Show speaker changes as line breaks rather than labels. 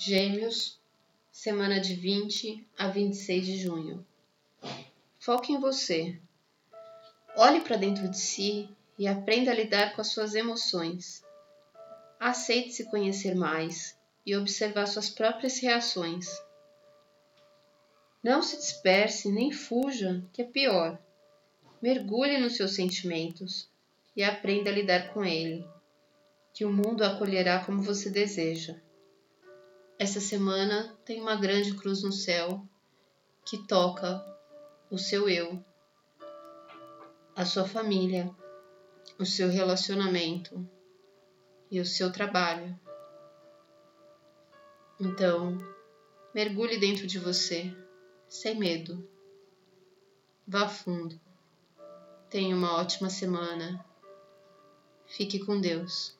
Gêmeos, semana de 20 a 26 de junho. Foque em você. Olhe para dentro de si e aprenda a lidar com as suas emoções. Aceite se conhecer mais e observar suas próprias reações. Não se disperse nem fuja, que é pior. Mergulhe nos seus sentimentos e aprenda a lidar com ele, que o mundo acolherá como você deseja. Essa semana tem uma grande cruz no céu que toca o seu eu, a sua família, o seu relacionamento e o seu trabalho. Então, mergulhe dentro de você, sem medo. Vá fundo. Tenha uma ótima semana. Fique com Deus.